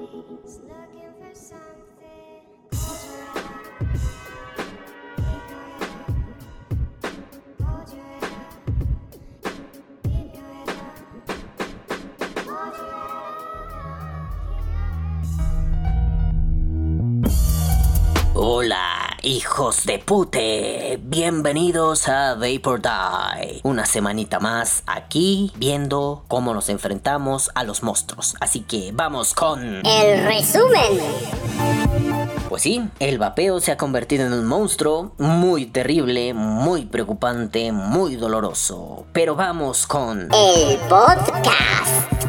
He's looking for something. Hijos de pute. Bienvenidos a Vapor Die. Una semanita más aquí viendo cómo nos enfrentamos a los monstruos. Así que vamos con... El resumen. Pues sí, el vapeo se ha convertido en un monstruo muy terrible, muy preocupante, muy doloroso. Pero vamos con... El podcast.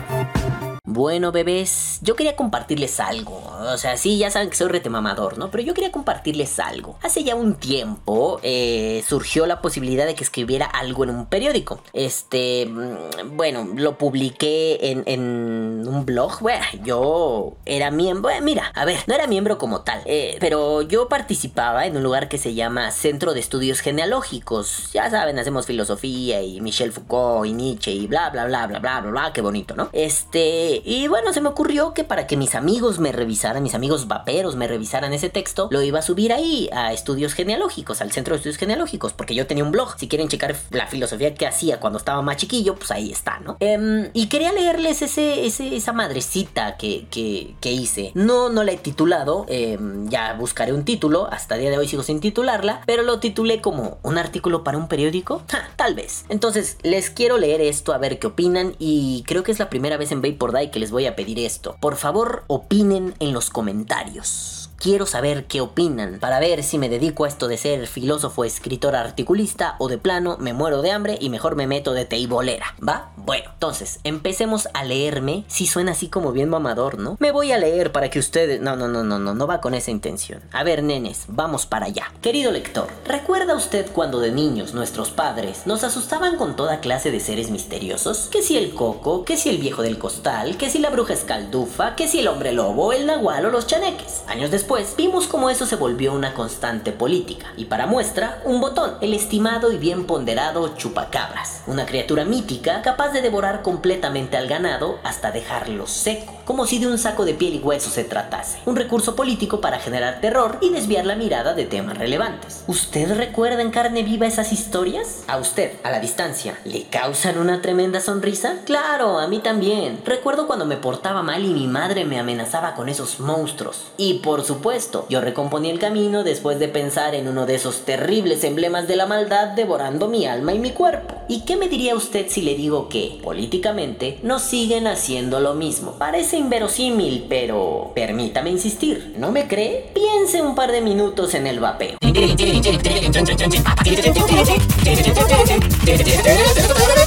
Bueno, bebés, yo quería compartirles algo. O sea, sí, ya saben que soy retemamador, ¿no? Pero yo quería compartirles algo. Hace ya un tiempo eh, surgió la posibilidad de que escribiera algo en un periódico. Este, mm, bueno, lo publiqué en, un blog. Bueno, yo era miembro. mira, a ver, no era miembro como tal. Eh, pero yo participaba en un lugar que se llama Centro de Estudios Genealógicos. Ya saben, hacemos filosofía y Michel Foucault y Nietzsche y bla, bla, bla, bla, bla, bla, bla. Qué bonito, ¿no? Este y bueno, se me ocurrió que para que mis amigos me revisaran, mis amigos vaperos me revisaran ese texto, lo iba a subir ahí a estudios genealógicos, al centro de estudios genealógicos, porque yo tenía un blog. Si quieren checar la filosofía que hacía cuando estaba más chiquillo, pues ahí está, ¿no? Em, y quería leerles ese, esa madrecita que, que, hice. No, no la he titulado, em, ya buscaré un título, hasta el día de hoy sigo sin titularla, pero lo titulé como un artículo para un periódico. tal vez. Entonces, les quiero leer esto a ver qué opinan y creo que es la primera vez en Vapor Die que les voy a pedir esto. Por favor, opinen en los comentarios. Quiero saber qué opinan para ver si me dedico a esto de ser filósofo, escritor, articulista o de plano me muero de hambre y mejor me meto de teibolera, ¿va? Bueno, entonces, empecemos a leerme. Si suena así como bien mamador, ¿no? Me voy a leer para que ustedes... No, no, no, no, no, no va con esa intención. A ver, nenes, vamos para allá. Querido lector, ¿recuerda usted cuando de niños nuestros padres nos asustaban con toda clase de seres misteriosos? Que si el coco, que si el viejo del costal, que si la bruja escaldufa, que si el hombre lobo, el nahual o los chaneques. Años después, después, vimos cómo eso se volvió una constante política. Y para muestra, un botón, el estimado y bien ponderado chupacabras. Una criatura mítica capaz de devorar completamente al ganado hasta dejarlo seco, como si de un saco de piel y hueso se tratase. Un recurso político para generar terror y desviar la mirada de temas relevantes. ¿Usted recuerda en carne viva esas historias? A usted, a la distancia, ¿le causan una tremenda sonrisa? Claro, a mí también. Recuerdo cuando me portaba mal y mi madre me amenazaba con esos monstruos. Y por supuesto, yo recomponí el camino después de pensar en uno de esos terribles emblemas de la maldad devorando mi alma y mi cuerpo. ¿Y qué me diría usted si le digo que, políticamente, no siguen haciendo lo mismo? Parece inverosímil, pero permítame insistir. ¿No me cree? Piense un par de minutos en el vapeo.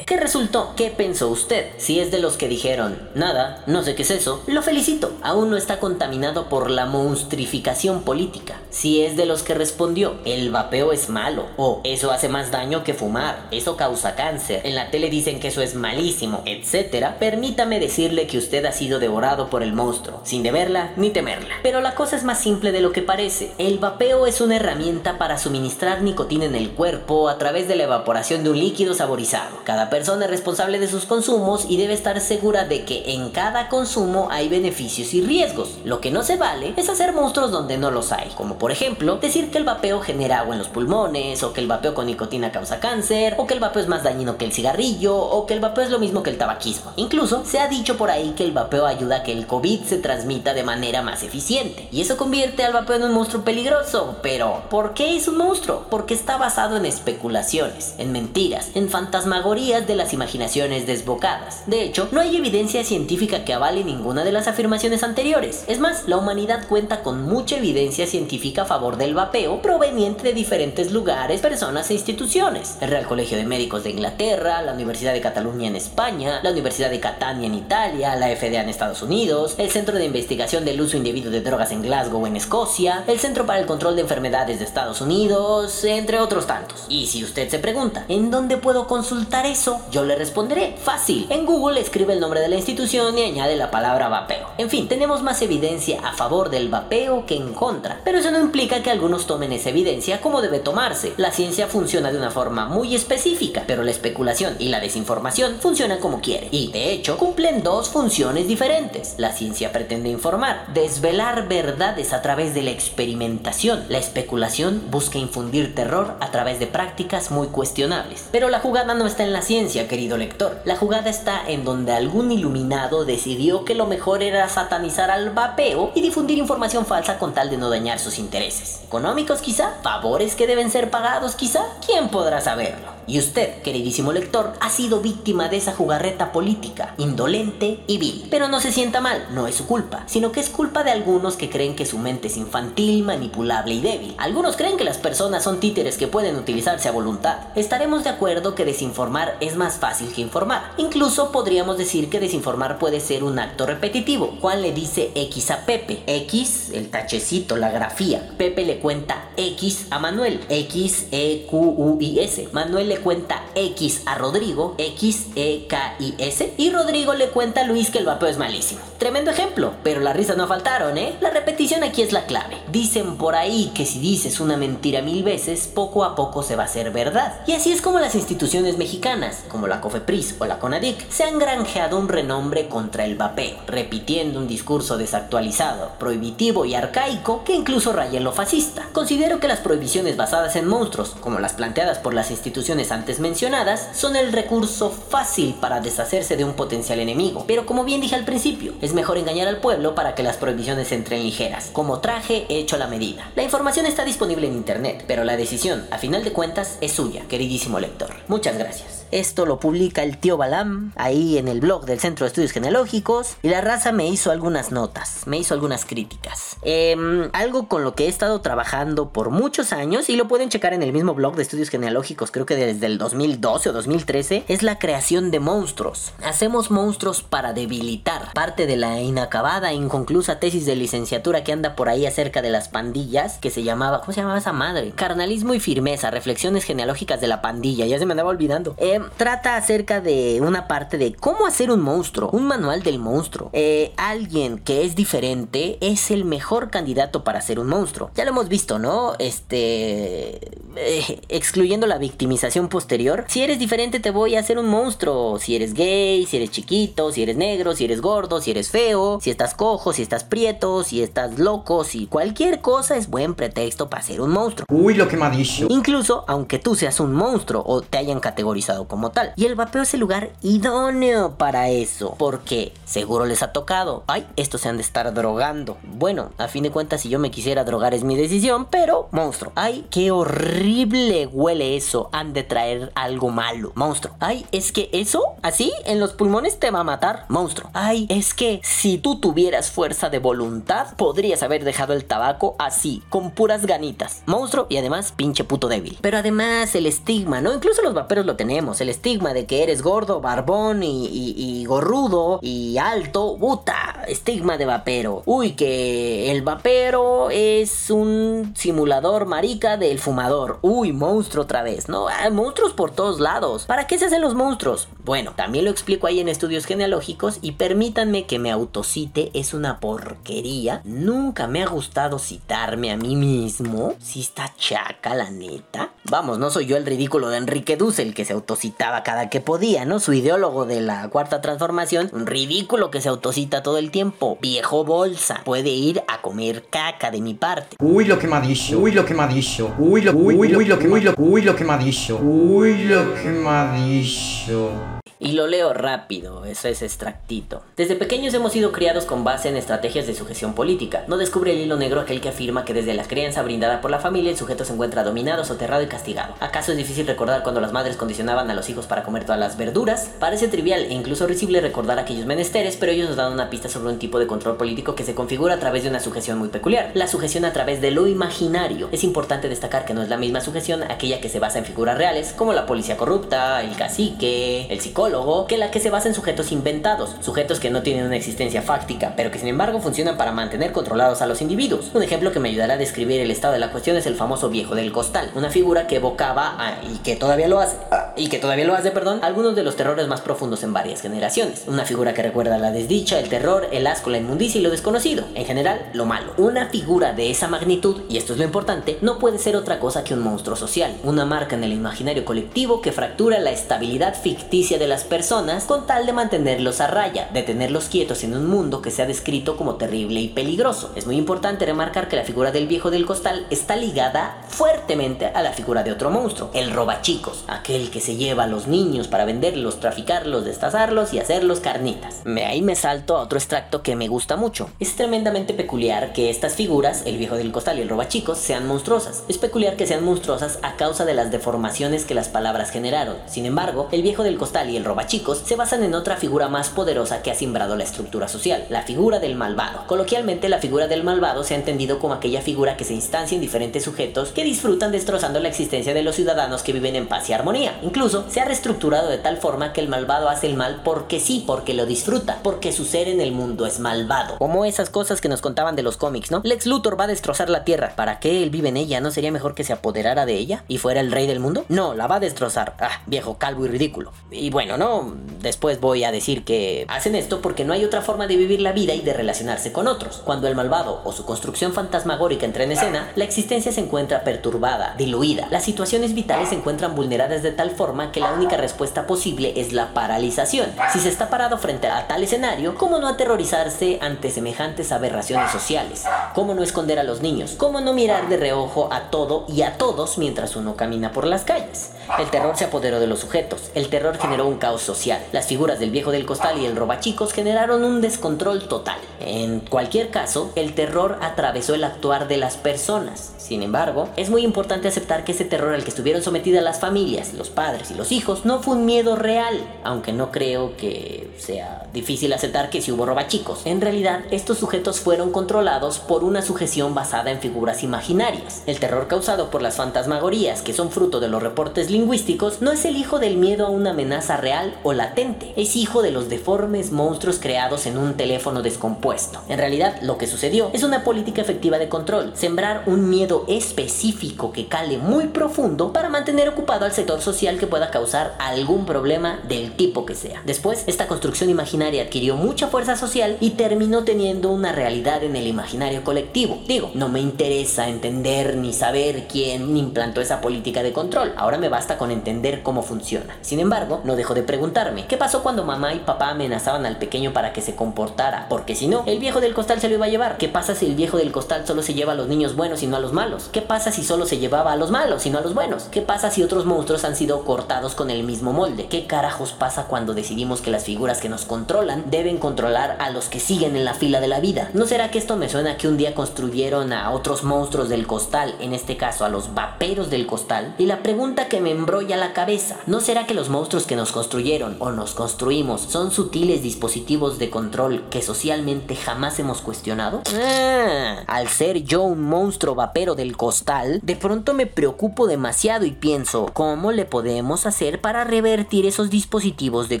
¿Qué resultó? ¿Qué pensó usted? Si es de los que dijeron, nada, no sé qué es eso, lo felicito. Aún no está contaminado por la monstrificación política. Si es de los que respondió, el vapeo es malo, o eso hace más daño que fumar, eso causa cáncer, en la tele dicen que eso es malísimo, etc., permítame decirle que usted ha sido devorado por el monstruo, sin deberla ni temerla. Pero la cosa es más simple de lo que parece. El vapeo es una herramienta para suministrar nicotina en el cuerpo a través de la evaporación de un líquido saborizado. Cada persona es responsable de sus consumos y debe estar segura de que en cada consumo hay beneficios y riesgos lo que no se vale es hacer monstruos donde no los hay, como por ejemplo decir que el vapeo genera agua en los pulmones, o que el vapeo con nicotina causa cáncer, o que el vapeo es más dañino que el cigarrillo, o que el vapeo es lo mismo que el tabaquismo. Incluso se ha dicho por ahí que el vapeo ayuda a que el COVID se transmita de manera más eficiente, y eso convierte al vapeo en un monstruo peligroso. Pero, ¿por qué es un monstruo? Porque está basado en especulaciones, en mentiras, en fantasmagorías de las imaginaciones desbocadas. De hecho, no hay evidencia científica que avale ninguna de las afirmaciones anteriores es más, la humanidad cuenta con mucha evidencia científica a favor del vapeo proveniente de diferentes lugares, personas e instituciones. El Real Colegio de Médicos de Inglaterra, la Universidad de Cataluña en España, la Universidad de Catania en Italia, la FDA en Estados Unidos, el Centro de Investigación del Uso Indebido de Drogas en Glasgow en Escocia, el Centro para el Control de Enfermedades de Estados Unidos, entre otros tantos. Y si usted se pregunta, ¿en ¿En dónde puedo consultar eso? Yo le responderé. Fácil. En Google escribe el nombre de la institución y añade la palabra vapeo. En fin, tenemos más evidencia a favor del vapeo que en contra. Pero eso no implica que algunos tomen esa evidencia como debe tomarse. La ciencia funciona de una forma muy específica, pero la especulación y la desinformación funcionan como quiere. Y de hecho, cumplen dos funciones diferentes. La ciencia pretende informar, desvelar verdades a través de la experimentación. La especulación busca infundir terror a través de prácticas muy cuestionables. Pero la jugada no está en la ciencia, querido lector. La jugada está en donde algún iluminado decidió que lo mejor era satanizar al vapeo y difundir información falsa con tal de no dañar sus intereses. ¿Económicos quizá? ¿Favores que deben ser pagados quizá? ¿Quién podrá saberlo? Y usted, queridísimo lector, ha sido víctima de esa jugarreta política, indolente y vil. Pero no se sienta mal, no es su culpa, sino que es culpa de algunos que creen que su mente es infantil, manipulable y débil. Algunos creen que las personas son títeres que pueden utilizarse a voluntad. Estaremos de acuerdo que desinformar es más fácil que informar. Incluso podríamos decir que desinformar puede ser un acto repetitivo. Juan le dice X a Pepe. X, el tachecito, la grafía. Pepe le cuenta X a Manuel. X, E, Q, U, I, S. Manuel le cuenta X a Rodrigo, X, E, K, I, S, y Rodrigo le cuenta a Luis que el vapeo es malísimo. Tremendo ejemplo, pero las risas no faltaron, ¿eh? La repetición aquí es la clave. Dicen por ahí que si dices una mentira mil veces, poco a poco se va a hacer verdad. Y así es como las instituciones mexicanas, como la COFEPRIS o la CONADIC, se han granjeado un renombre contra el vapeo, repitiendo un discurso desactualizado, prohibitivo y arcaico que incluso raya lo fascista. Considero que las prohibiciones basadas en monstruos, como las planteadas por las instituciones antes mencionadas, son el recurso fácil para deshacerse de un potencial enemigo. Pero como bien dije al principio, es mejor engañar al pueblo para que las prohibiciones entren ligeras, como traje hecho a la medida. La información está disponible en internet, pero la decisión, a final de cuentas, es suya, queridísimo lector. Muchas gracias. Esto lo publica el tío Balam ahí en el blog del Centro de Estudios Genealógicos y la raza me hizo algunas notas, me hizo algunas críticas. Em, algo con lo que he estado trabajando por muchos años y lo pueden checar en el mismo blog de Estudios Genealógicos, creo que desde el 2012 o 2013, es la creación de monstruos. Hacemos monstruos para debilitar parte de la inacabada, inconclusa tesis de licenciatura que anda por ahí acerca de las pandillas, que se llamaba, ¿cómo se llamaba esa madre? Carnalismo y firmeza, reflexiones genealógicas de la pandilla, ya se me andaba olvidando. Eh, trata acerca de una parte de cómo hacer un monstruo, un manual del monstruo. Eh, alguien que es diferente es el mejor candidato para ser un monstruo. Ya lo hemos visto, ¿no? Este... Eh, excluyendo la victimización posterior. Si eres diferente te voy a hacer un monstruo. Si eres gay, si eres chiquito, si eres negro, si eres gordo, si eres feo, si estás cojo, si estás prieto, si estás loco, si cualquier cosa es buen pretexto para ser un monstruo. Uy, lo que me ha dicho. Incluso aunque tú seas un monstruo o te hayan categorizado como tal. Y el vapeo es el lugar idóneo para eso. Porque seguro les ha tocado. Ay, estos se han de estar drogando. Bueno, a fin de cuentas, si yo me quisiera drogar es mi decisión, pero monstruo. Ay, qué horrible huele eso. Han de traer algo malo. Monstruo. Ay, es que eso, así, en los pulmones te va a matar. Monstruo. Ay, es que si tú tuvieras fuerza de voluntad, podrías haber dejado el tabaco así, con puras ganitas. Monstruo y además pinche puto débil. Pero además el estigma, ¿no? Incluso los vaperos lo tenemos el estigma de que eres gordo, barbón y, gorrudo y alto, puta, estigma de vapero. Uy, que el vapero es un simulador marica del fumador. Uy, monstruo otra vez, ¿no? Hay monstruos por todos lados. ¿Para qué se hacen los monstruos? Bueno, también lo explico ahí en estudios genealógicos y permítanme que me autocite, es una porquería. Nunca me ha gustado citarme a mí mismo. Si está chaca, la neta. Vamos, no soy yo el ridículo de Enrique Dussel que se autocitaba cada que podía, ¿no? Su ideólogo de la cuarta transformación, un ridículo que se autocita todo el tiempo. Viejo bolsa, puede ir a comer caca de mi parte. Uy, lo que me ha dicho. Uy, lo que me ha dicho. Uy, lo, uy, uy, lo uy, lo, uy, lo que me ha dicho. Uy, lo que me ha dicho. Y lo leo rápido, eso es extractito. Desde pequeños hemos sido criados con base en estrategias de sujeción política. No descubre el hilo negro aquel que afirma que desde la crianza brindada por la familia el sujeto se encuentra dominado, soterrado y castigado. ¿Acaso es difícil recordar cuando las madres condicionaban a los hijos para comer todas las verduras? Parece trivial e incluso risible recordar aquellos menesteres, pero ellos nos dan una pista sobre un tipo de control político que se configura a través de una sujeción muy peculiar. La sujeción a través de lo imaginario. Es importante destacar que no es la misma sujeción aquella que se basa en figuras reales, como la policía corrupta, el cacique, el psicólogo, que la que se basa en sujetos inventados, sujetos que no tienen una existencia fáctica, pero que sin embargo funcionan para mantener controlados a los individuos. Un ejemplo que me ayudará a describir el estado de la cuestión es el famoso viejo del costal, una figura que evocaba, y que todavía lo hace, y que todavía lo hace, perdón, algunos de los terrores más profundos en varias generaciones. Una figura que recuerda la desdicha, el terror, el asco, la inmundicia y lo desconocido. En general, lo malo. Una figura de esa magnitud, y esto es lo importante, no puede ser otra cosa que un monstruo social, una marca en el imaginario colectivo que fractura la estabilidad ficticia de las personas con tal de mantenerlos a raya, de tenerlos quietos en un mundo que se ha descrito como terrible y peligroso. Es muy importante remarcar que la figura del viejo del costal está ligada fuertemente a la figura de otro monstruo, el robachicos, aquel que se lleva a los niños para venderlos, traficarlos, destazarlos y hacerlos carnitas. Ahí me salto a otro extracto que me gusta mucho. Es tremendamente peculiar que estas figuras, el viejo del costal y el robachicos, sean monstruosas. Es peculiar que sean monstruosas a causa de las deformaciones que las palabras generaron. Sin embargo, el viejo del costal y el robachicos se basan en otra figura más poderosa que ha simbrado la estructura social, la figura del malvado. Coloquialmente, la figura del malvado se ha entendido como aquella figura que se instancia en diferentes sujetos que disfrutan destrozando la existencia de los ciudadanos que viven en paz y armonía. Incluso se ha reestructurado de tal forma que el malvado hace el mal porque sí, porque lo disfruta, porque su ser en el mundo es malvado. Como esas cosas que nos contaban de los cómics, ¿no? Lex Luthor va a destrozar la Tierra. ¿Para qué él vive en ella? ¿No sería mejor que se apoderara de ella y fuera el rey del mundo? No, la va a destrozar. Ah, viejo calvo y ridículo. Y bueno, no, después voy a decir que hacen esto porque no hay otra forma de vivir la vida y de relacionarse con otros. Cuando el malvado o su construcción fantasmagórica entra en escena, la existencia se encuentra perturbada, diluida. Las situaciones vitales se encuentran vulneradas de tal que la única respuesta posible es la paralización. Si se está parado frente a tal escenario, ¿cómo no aterrorizarse ante semejantes aberraciones sociales? ¿Cómo no esconder a los niños? ¿Cómo no mirar de reojo a todo y a todos mientras uno camina por las calles? El terror se apoderó de los sujetos. El terror generó un caos social. Las figuras del viejo del costal y el robachicos generaron un descontrol total. En cualquier caso, el terror atravesó el actuar de las personas. Sin embargo, es muy importante aceptar que ese terror al que estuvieron sometidas las familias, los padres y los hijos no fue un miedo real, aunque no creo que sea difícil aceptar que si hubo robachicos. En realidad, estos sujetos fueron controlados por una sujeción basada en figuras imaginarias. El terror causado por las fantasmagorías, que son fruto de los reportes lingüísticos, no es el hijo del miedo a una amenaza real o latente, es hijo de los deformes monstruos creados en un teléfono descompuesto. En realidad, lo que sucedió es una política efectiva de control, sembrar un miedo específico que cale muy profundo para mantener ocupado al sector social que pueda causar algún problema del tipo que sea. Después, esta construcción imaginaria adquirió mucha fuerza social y terminó teniendo una realidad en el imaginario colectivo. Digo, no me interesa entender ni saber quién implantó esa política de control, ahora me basta con entender cómo funciona. Sin embargo, no dejo de preguntarme, ¿qué pasó cuando mamá y papá amenazaban al pequeño para que se comportara? Porque si no, el viejo del costal se lo iba a llevar. ¿Qué pasa si el viejo del costal solo se lleva a los niños buenos y no a los malos? ¿Qué pasa si solo se llevaba a los malos y no a los buenos? ¿Qué pasa si otros monstruos han sido cortados con el mismo molde? ¿Qué carajos pasa cuando decidimos que las figuras que nos controlan deben controlar a los que siguen en la fila de la vida? ¿No será que esto me suena que un día construyeron a otros monstruos del costal, en este caso a los vaperos del costal? Y la pregunta que me embrolla la cabeza, ¿no será que los monstruos que nos construyeron o nos construimos son sutiles dispositivos de control que socialmente jamás hemos cuestionado? Ah, al ser yo un monstruo vapero del costal, de pronto me preocupo demasiado y pienso, ¿cómo le podemos hacer para revertir esos dispositivos de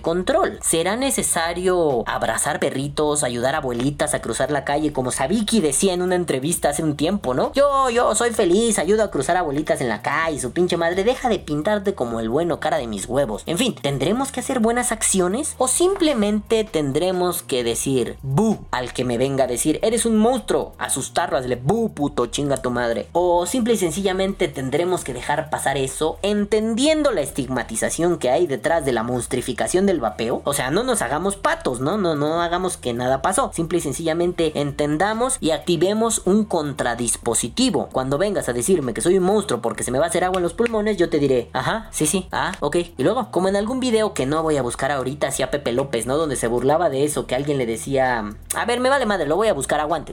control? ¿Será necesario abrazar perritos, ayudar a abuelitas a cruzar la calle como Sabiki decía en una entrevista hace un tiempo, ¿no? Yo, yo soy feliz, ayudo a cruzar abuelitas en la calle, su pinche madre deja de pintarte como el bueno cara de mis huevos. En fin, ¿tendremos que hacer buenas acciones o simplemente tendremos que decir bu al que me venga a decir eres un monstruo, asustarlo, hazle bu puto chinga tu madre? O simple y sencillamente tendremos que dejar pasar eso entendiendo la estigmatización que hay detrás de la monstrificación del vapeo. O sea, no nos hagamos patos, ¿no? No, no hagamos que nada pasó. Simple y sencillamente entendamos y activemos un contradispositivo. Cuando vengas a decirme que soy un monstruo porque se me va a hacer agua en los pulmones, yo te diré, ajá, sí, sí, ah, ok. Y luego, como en algún video que no voy a buscar ahorita, hacía Pepe López, ¿no? Donde se burlaba de eso, que alguien le decía, a ver, me vale madre, lo voy a buscar, aguante.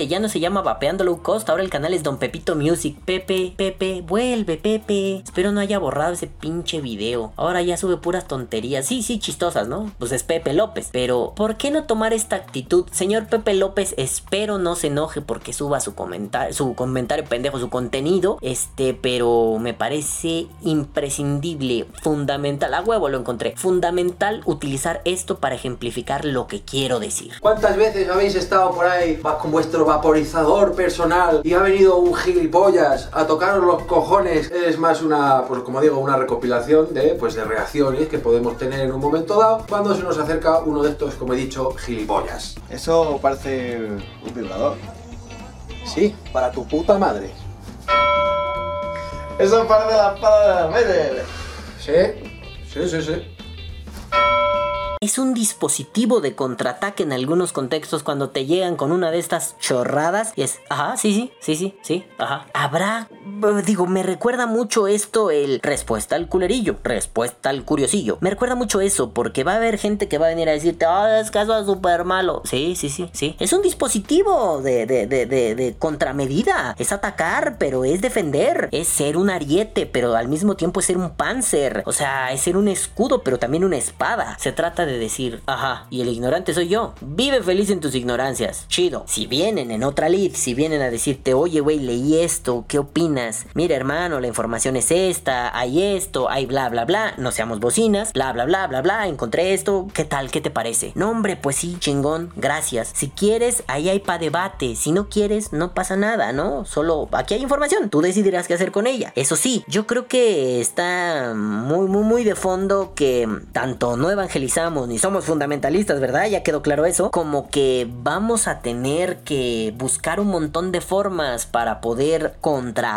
ya no se llama Vapeando Low Cost, ahora el canal es Don Pepito Music. Pepe, Pepe, vuelve, Pepe. Espero no haya borrado ese pinche video. Ahora ya sube puras tonterías. Sí, sí, chistosas, ¿no? Pues es Pepe López. Pero, ¿por qué no tomar esta actitud? Señor Pepe López, espero no se enoje porque suba su comentario, su comentario pendejo, su contenido. Este, pero me parece imprescindible, fundamental. A huevo lo encontré. Fundamental utilizar esto para ejemplificar lo que quiero decir. ¿Cuántas veces habéis estado por ahí con vuestro vaporizador personal y ha venido un gilipollas a tocaros los cojones? Es más una, pues como digo, una recopilación de, pues, de reacciones que podemos tener en un momento dado cuando se nos acerca uno de estos, como he dicho, gilipollas. Eso parece un vibrador. Sí, para tu puta madre. Eso parece la espada de Vader. Sí, sí, sí, sí. Es un dispositivo de contraataque en algunos contextos cuando te llegan con una de estas chorradas y es, ajá, sí, sí, sí, sí, sí, ajá. Habrá, digo, me recuerda mucho esto el respuesta al culerillo, respuesta al curiosillo. Me recuerda mucho eso porque va a haber gente que va a venir a decirte, ah, es que eso es súper malo. Sí, sí, sí, sí. Es un dispositivo de, de, de, de, de contramedida. Es atacar, pero es defender. Es ser un ariete, pero al mismo tiempo es ser un panzer. O sea, es ser un escudo, pero también una espada. Se trata de decir, ajá, y el ignorante soy yo. Vive feliz en tus ignorancias. Chido. Si vienen en otra lead, si vienen a decirte, oye, güey, leí esto, ¿qué opinas? Mira, hermano, la información es esta, hay esto, hay bla, bla, bla, no seamos bocinas, bla, bla, bla, bla, bla, encontré esto, ¿qué tal? ¿Qué te parece? No, hombre, pues sí, chingón, gracias. Si quieres, ahí hay pa' debate. Si no quieres, no pasa nada, ¿no? Solo aquí hay información, tú decidirás qué hacer con ella. Eso sí, yo creo que está muy, muy, muy de fondo que tanto no evangelizamos ni somos fundamentalistas, ¿verdad? Ya quedó claro eso. Como que vamos a tener que buscar un montón de formas para poder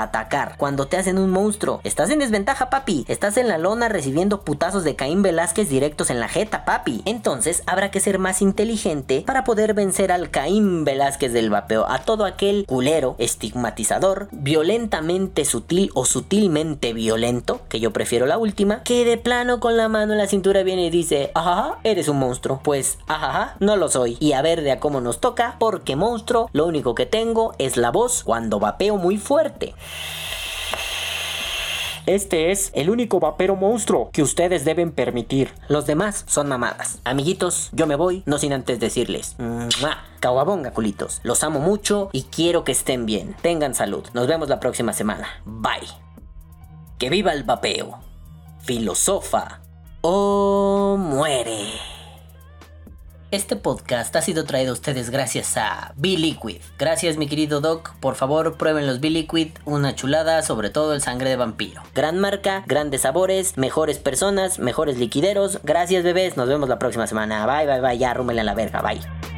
contraatacar. Cuando te hacen un monstruo, estás en desventaja, papi. Estás en la lona recibiendo putazos de Caín Velázquez directos en la jeta, papi. Entonces habrá que ser más inteligente para poder vencer al Caín Velázquez del vapeo, a todo aquel culero, estigmatizador, violentamente sutil o sutilmente violento, que yo prefiero la última, que de plano con la mano en la cintura viene y dice, ajá, eres un monstruo. Pues, ajá, no lo soy. Y a ver de a cómo nos toca, porque monstruo, lo único que tengo es la voz cuando vapeo muy fuerte. Este es el único vapero monstruo que ustedes deben permitir. Los demás son mamadas. Amiguitos, yo me voy, no sin antes decirles. culitos. Los amo mucho y quiero que estén bien. Tengan salud. Nos vemos la próxima semana. Bye. Que viva el vapeo. Filosofa o muere. Este podcast ha sido traído a ustedes gracias a B-Liquid. Gracias mi querido Doc, por favor prueben los B-Liquid, una chulada, sobre todo el sangre de vampiro. Gran marca, grandes sabores, mejores personas, mejores liquideros. Gracias bebés, nos vemos la próxima semana. Bye, bye, bye, ya rúmenle a la verga, bye.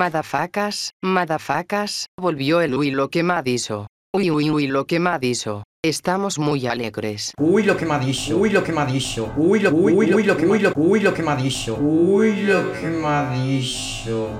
Madafacas, madafacas, volvió el uy lo quemadizo. Uy uy uy lo quemadizo. Estamos muy alegres. Uy, lo que me dicho. Uy, lo que me dicho. Uy, lo, uy, uy, lo que, uy, lo, uy, lo que me ha dicho. Uy, lo que me ha dicho.